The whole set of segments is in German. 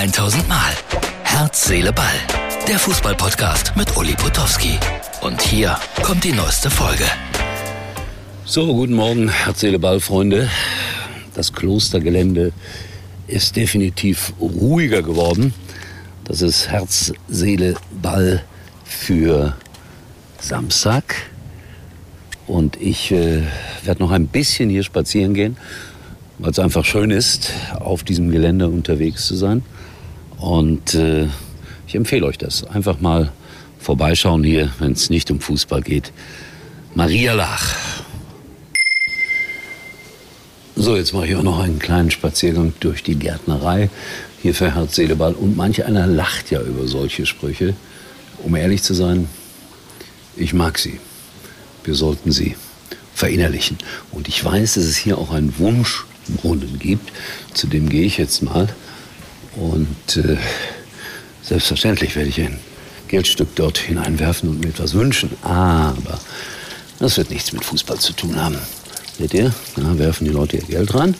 1000 Mal. Herz, Seele, Ball. Der Fußballpodcast mit Uli Potowski. Und hier kommt die neueste Folge. So, guten Morgen, Herz, Seele, Ball, Freunde. Das Klostergelände ist definitiv ruhiger geworden. Das ist Herz, Seele, Ball für Samstag. Und ich äh, werde noch ein bisschen hier spazieren gehen, weil es einfach schön ist, auf diesem Gelände unterwegs zu sein. Und äh, ich empfehle euch das. Einfach mal vorbeischauen hier, wenn es nicht um Fußball geht. Maria Lach. So, jetzt mache ich auch noch einen kleinen Spaziergang durch die Gärtnerei. Hier für Herz, Seele. Und manch einer lacht ja über solche Sprüche. Um ehrlich zu sein, ich mag sie. Wir sollten sie verinnerlichen. Und ich weiß, dass es hier auch einen Wunschbrunnen gibt. Zu dem gehe ich jetzt mal. Und äh, selbstverständlich werde ich ein Geldstück dort hineinwerfen und mir etwas wünschen. Aber das wird nichts mit Fußball zu tun haben. Seht ihr? Da werfen die Leute ihr Geld rein.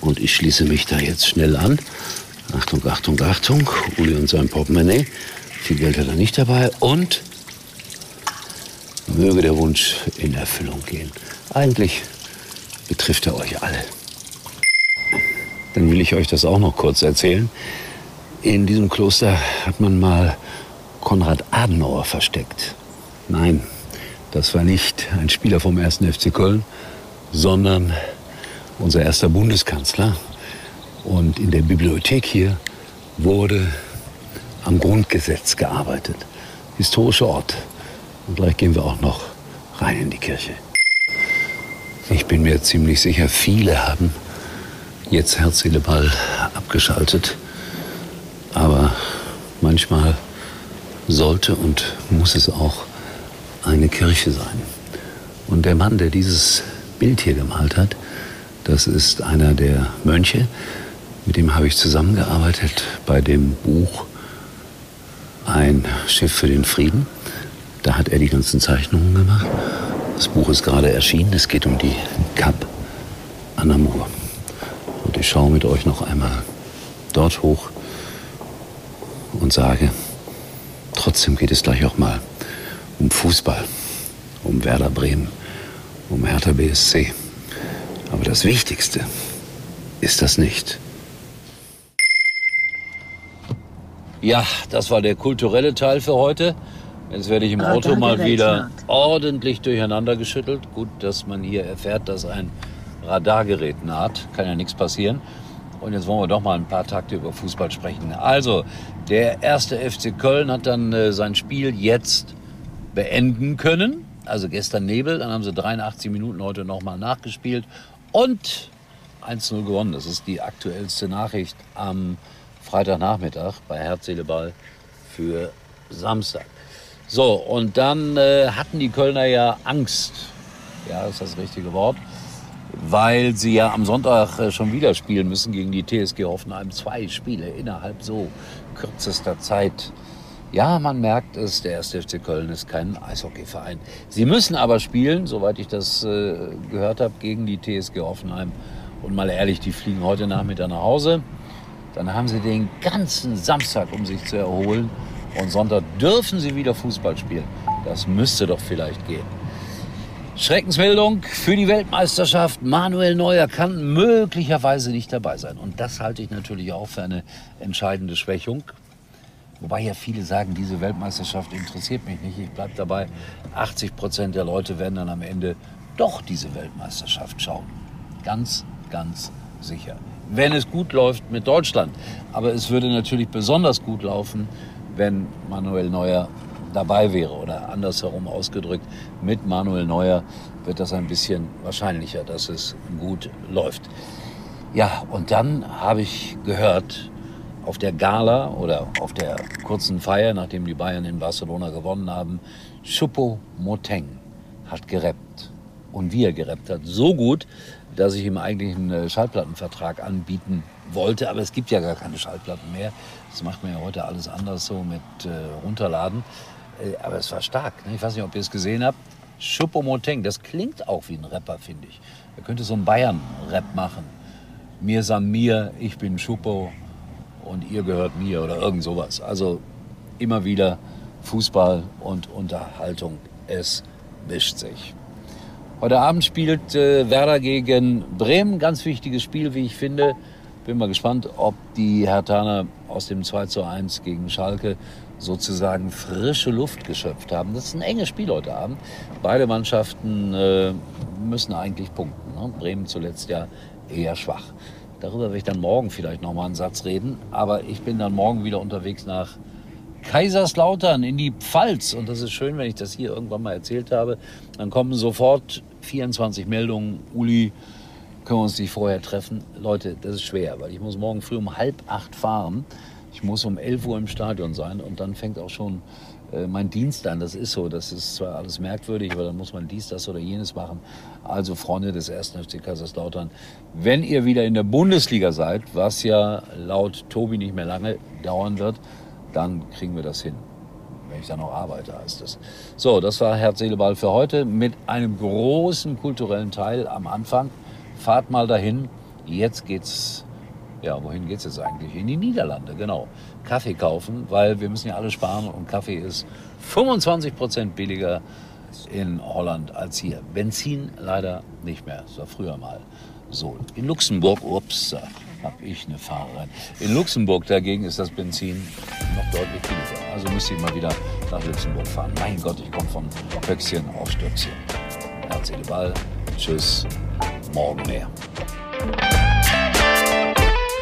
Und ich schließe mich da jetzt schnell an. Achtung, Achtung, Achtung. Uli und sein Portemonnaie. Viel Geld hat er nicht dabei. Und möge der Wunsch in Erfüllung gehen. Eigentlich betrifft er euch alle. Dann will ich euch das auch noch kurz erzählen. In diesem Kloster hat man mal Konrad Adenauer versteckt. Nein, das war nicht ein Spieler vom 1. FC Köln, sondern unser erster Bundeskanzler. Und in der Bibliothek hier wurde am Grundgesetz gearbeitet. Historischer Ort. Und gleich gehen wir auch noch rein in die Kirche. Ich bin mir ziemlich sicher, viele haben jetzt Herz, Seele, abgeschaltet. Aber manchmal sollte und muss es auch eine Kirche sein. Und der Mann, der dieses Bild hier gemalt hat, das ist einer der Mönche, mit dem habe ich zusammengearbeitet bei dem Buch Ein Schiff für den Frieden. Da hat er die ganzen Zeichnungen gemacht. Das Buch ist gerade erschienen. Es geht um die Kap Anamur. Und ich schaue mit euch noch einmal dort hoch und sage, trotzdem geht es gleich auch mal um Fußball, um Werder Bremen, um Hertha BSC. Aber das Wichtigste ist das nicht. Ja, das war der kulturelle Teil für heute. Jetzt werde ich im Auto mal wieder ordentlich durcheinander geschüttelt. Gut, dass man hier erfährt, dass ein Radargerät naht. Kann ja nichts passieren. Und jetzt wollen wir doch mal ein paar Takte über Fußball sprechen. Also, der erste FC Köln hat dann äh, sein Spiel jetzt beenden können. Also gestern Nebel, dann haben sie 83 Minuten heute nochmal nachgespielt und 1-0 gewonnen. Das ist die aktuellste Nachricht am Freitagnachmittag bei Herzseeleball für Samstag. So, und dann äh, hatten die Kölner ja Angst. Ja, ist das richtige Wort. Weil sie ja am Sonntag äh, schon wieder spielen müssen gegen die TSG Hoffenheim. Zwei Spiele innerhalb so kürzester Zeit. Ja, man merkt es, der 1. FC Köln ist kein Eishockeyverein. Sie müssen aber spielen, soweit ich das äh, gehört habe, gegen die TSG Hoffenheim. Und mal ehrlich, die fliegen heute Nachmittag nach Hause. Dann haben sie den ganzen Samstag, um sich zu erholen. Und Sonntag dürfen sie wieder Fußball spielen. Das müsste doch vielleicht gehen. Schreckensmeldung für die Weltmeisterschaft. Manuel Neuer kann möglicherweise nicht dabei sein. Und das halte ich natürlich auch für eine entscheidende Schwächung. Wobei ja viele sagen, diese Weltmeisterschaft interessiert mich nicht. Ich bleibe dabei, 80 Prozent der Leute werden dann am Ende doch diese Weltmeisterschaft schauen. Ganz, ganz sicher. Wenn es gut läuft mit Deutschland. Aber es würde natürlich besonders gut laufen, wenn Manuel Neuer dabei wäre. Oder andersherum ausgedrückt, mit Manuel Neuer wird das ein bisschen wahrscheinlicher, dass es gut läuft. Ja, und dann habe ich gehört, auf der Gala oder auf der kurzen Feier, nachdem die Bayern in Barcelona gewonnen haben, Choupo Moteng hat gerappt. Und wie er gerappt hat, so gut, dass ich ihm eigentlich einen äh, Schallplattenvertrag anbieten wollte. Aber es gibt ja gar keine Schallplatten mehr. Das macht man ja heute alles anders so mit äh, Runterladen. Äh, aber es war stark. Ne? Ich weiß nicht, ob ihr es gesehen habt. Choupo Moteng, das klingt auch wie ein Rapper, finde ich. Er könnte so einen Bayern-Rap machen. Mir san mir, ich bin Choupo und ihr gehört mir oder irgend sowas. Also immer wieder Fußball und Unterhaltung. Es mischt sich. Heute Abend spielt äh, Werder gegen Bremen. Ganz wichtiges Spiel, wie ich finde. Bin mal gespannt, ob die Hertaner aus dem 2 zu 1 gegen Schalke sozusagen frische Luft geschöpft haben. Das ist ein enges Spiel heute Abend. Beide Mannschaften äh, müssen eigentlich punkten. Ne? Bremen zuletzt ja eher schwach. Darüber werde ich dann morgen vielleicht noch mal einen Satz reden. Aber ich bin dann morgen wieder unterwegs nach Kaiserslautern in die Pfalz. Und das ist schön, wenn ich das hier irgendwann mal erzählt habe. Dann kommen sofort 24 Meldungen. Uli, können wir uns nicht vorher treffen? Leute, das ist schwer, weil ich muss morgen früh um halb acht fahren. Ich muss um 11 Uhr im Stadion sein und dann fängt auch schon äh, mein Dienst an. Das ist so, das ist zwar alles merkwürdig, aber dann muss man dies, das oder jenes machen. Also Freunde des 1. FC Kaiserslautern, wenn ihr wieder in der Bundesliga seid, was ja laut Tobi nicht mehr lange dauern wird, dann kriegen wir das hin. Wenn ich dann noch arbeite, heißt es. So, das war Herz, Seele, Ball für heute mit einem großen kulturellen Teil am Anfang. Fahrt mal dahin. Jetzt geht's ja, wohin geht es jetzt eigentlich? In die Niederlande, genau. Kaffee kaufen, weil wir müssen ja alle sparen und Kaffee ist 25 Prozent billiger in Holland als hier. Benzin leider nicht mehr. Das war früher mal so. In Luxemburg, ups, habe ich eine Fahrerin. In Luxemburg dagegen ist das Benzin noch deutlich billiger. Also müsste ich mal wieder nach Luxemburg fahren. Mein Gott, ich komme von Höchstchen auf Stöckchen. Herzliche Ball. Tschüss. Morgen mehr.